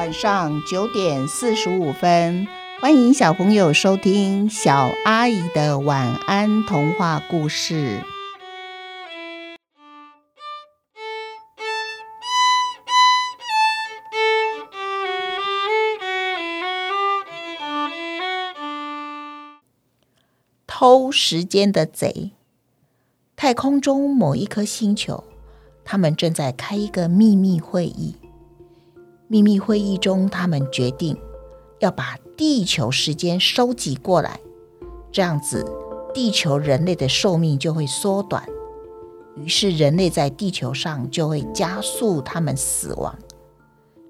晚上九点四十五分，欢迎小朋友收听小阿姨的晚安童话故事。偷时间的贼，太空中某一颗星球，他们正在开一个秘密会议。秘密会议中，他们决定要把地球时间收集过来，这样子地球人类的寿命就会缩短，于是人类在地球上就会加速他们死亡，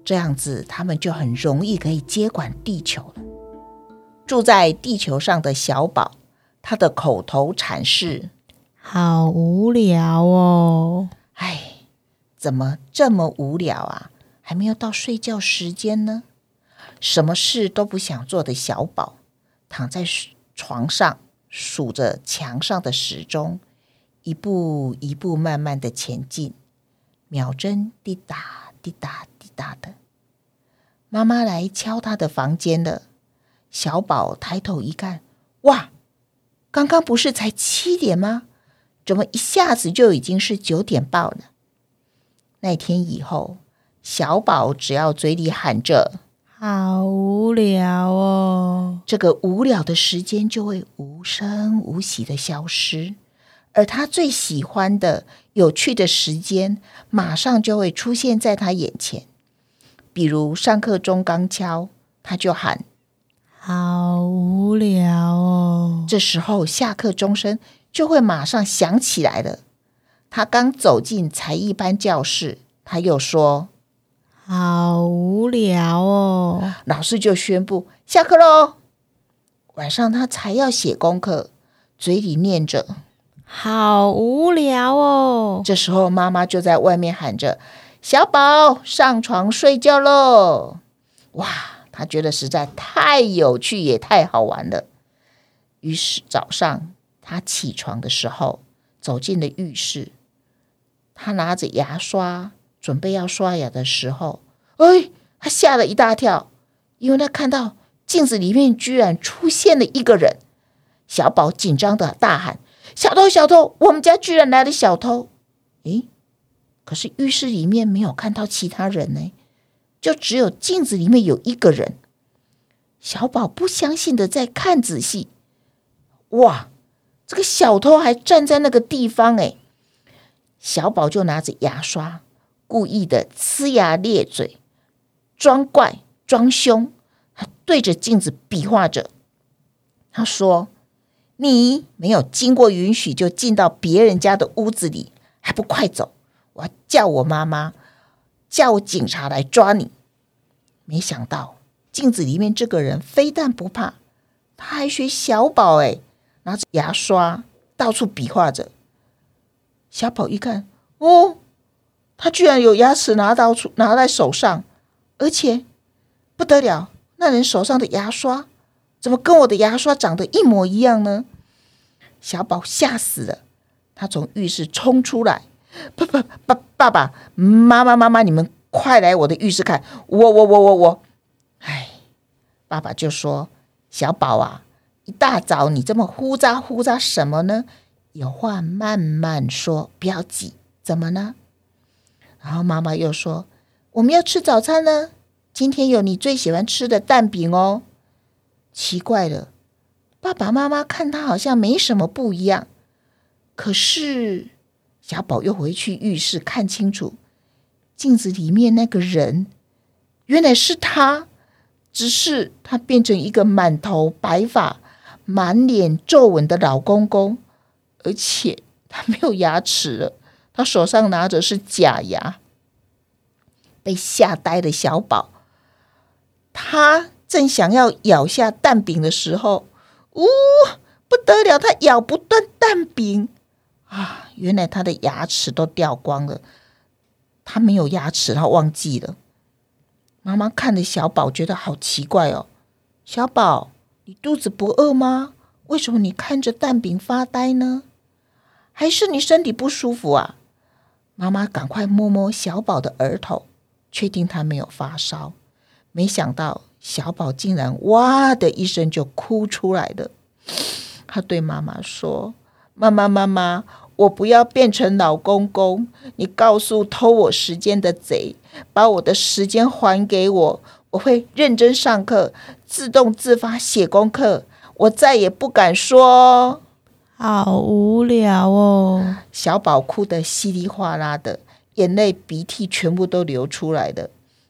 这样子他们就很容易可以接管地球了。住在地球上的小宝，他的口头禅是：“好无聊哦，哎，怎么这么无聊啊？”还没有到睡觉时间呢，什么事都不想做的小宝躺在床上数着墙上的时钟，一步一步慢慢的前进，秒针滴答滴答滴答的。妈妈来敲他的房间了，小宝抬头一看，哇，刚刚不是才七点吗？怎么一下子就已经是九点半了？那天以后。小宝只要嘴里喊着“好无聊哦”，这个无聊的时间就会无声无息的消失，而他最喜欢的有趣的时间，马上就会出现在他眼前。比如上课钟刚敲，他就喊“好无聊哦”，这时候下课钟声就会马上响起来了。他刚走进才艺班教室，他又说。好无聊哦！老师就宣布下课喽。晚上他才要写功课，嘴里念着“好无聊哦”。这时候妈妈就在外面喊着：“小宝，上床睡觉喽！”哇，他觉得实在太有趣，也太好玩了。于是早上他起床的时候，走进了浴室，他拿着牙刷。准备要刷牙的时候，哎，他吓了一大跳，因为他看到镜子里面居然出现了一个人。小宝紧张的大喊：“小偷，小偷！我们家居然来了小偷！”诶，可是浴室里面没有看到其他人呢，就只有镜子里面有一个人。小宝不相信的在看仔细，哇，这个小偷还站在那个地方诶，小宝就拿着牙刷。故意的呲牙咧嘴，装怪装凶，他对着镜子比划着。他说：“你没有经过允许就进到别人家的屋子里，还不快走！我要叫我妈妈，叫我警察来抓你。”没想到镜子里面这个人非但不怕，他还学小宝，哎，拿着牙刷到处比划着。小宝一看，哦。他居然有牙齿拿到出拿在手上，而且不得了，那人手上的牙刷怎么跟我的牙刷长得一模一样呢？小宝吓死了，他从浴室冲出来，爸爸爸爸爸妈妈妈妈，你们快来我的浴室看，我我我我我，哎，爸爸就说：“小宝啊，一大早你这么呼喳呼喳什么呢？有话慢慢说，不要急，怎么呢？”然后妈妈又说：“我们要吃早餐呢，今天有你最喜欢吃的蛋饼哦。”奇怪了，爸爸妈妈看他好像没什么不一样，可是小宝又回去浴室看清楚镜子里面那个人，原来是他，只是他变成一个满头白发、满脸皱纹的老公公，而且他没有牙齿了。他手上拿着是假牙，被吓呆的小宝，他正想要咬下蛋饼的时候，呜，不得了！他咬不断蛋饼啊！原来他的牙齿都掉光了，他没有牙齿，他忘记了。妈妈看着小宝，觉得好奇怪哦。小宝，你肚子不饿吗？为什么你看着蛋饼发呆呢？还是你身体不舒服啊？妈妈赶快摸摸小宝的额头，确定他没有发烧。没想到小宝竟然哇的一声就哭出来了。他对妈妈说：“妈妈，妈妈，我不要变成老公公，你告诉偷我时间的贼，把我的时间还给我，我会认真上课，自动自发写功课，我再也不敢说。”好无聊哦！小宝哭得稀里哗啦的，眼泪鼻涕全部都流出来了。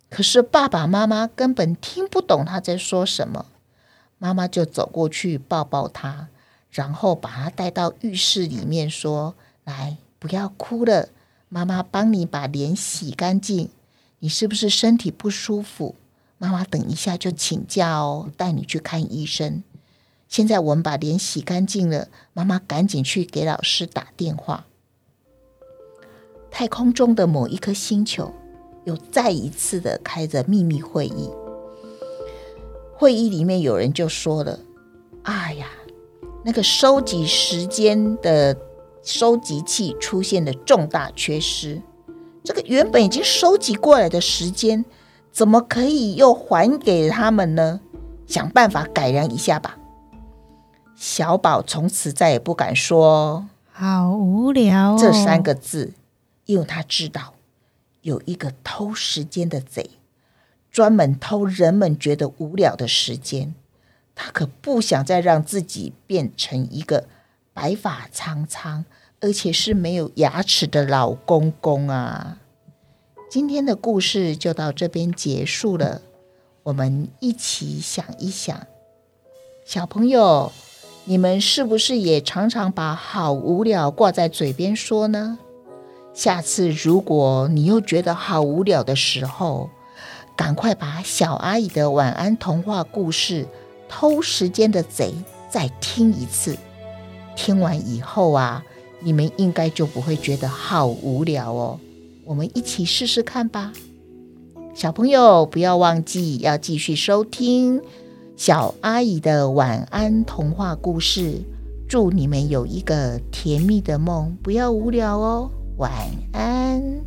可是爸爸妈妈根本听不懂他在说什么。妈妈就走过去抱抱他，然后把他带到浴室里面，说：“来，不要哭了，妈妈帮你把脸洗干净。你是不是身体不舒服？妈妈等一下就请假哦，带你去看医生。”现在我们把脸洗干净了，妈妈赶紧去给老师打电话。太空中的某一颗星球又再一次的开着秘密会议，会议里面有人就说了：“哎呀，那个收集时间的收集器出现了重大缺失，这个原本已经收集过来的时间，怎么可以又还给他们呢？想办法改良一下吧。”小宝从此再也不敢说“好无聊”这三个字，因为他知道有一个偷时间的贼，专门偷人们觉得无聊的时间。他可不想再让自己变成一个白发苍苍，而且是没有牙齿的老公公啊！今天的故事就到这边结束了，我们一起想一想，小朋友。你们是不是也常常把“好无聊”挂在嘴边说呢？下次如果你又觉得好无聊的时候，赶快把小阿姨的晚安童话故事《偷时间的贼》再听一次。听完以后啊，你们应该就不会觉得好无聊哦。我们一起试试看吧。小朋友不要忘记要继续收听。小阿姨的晚安童话故事，祝你们有一个甜蜜的梦，不要无聊哦，晚安。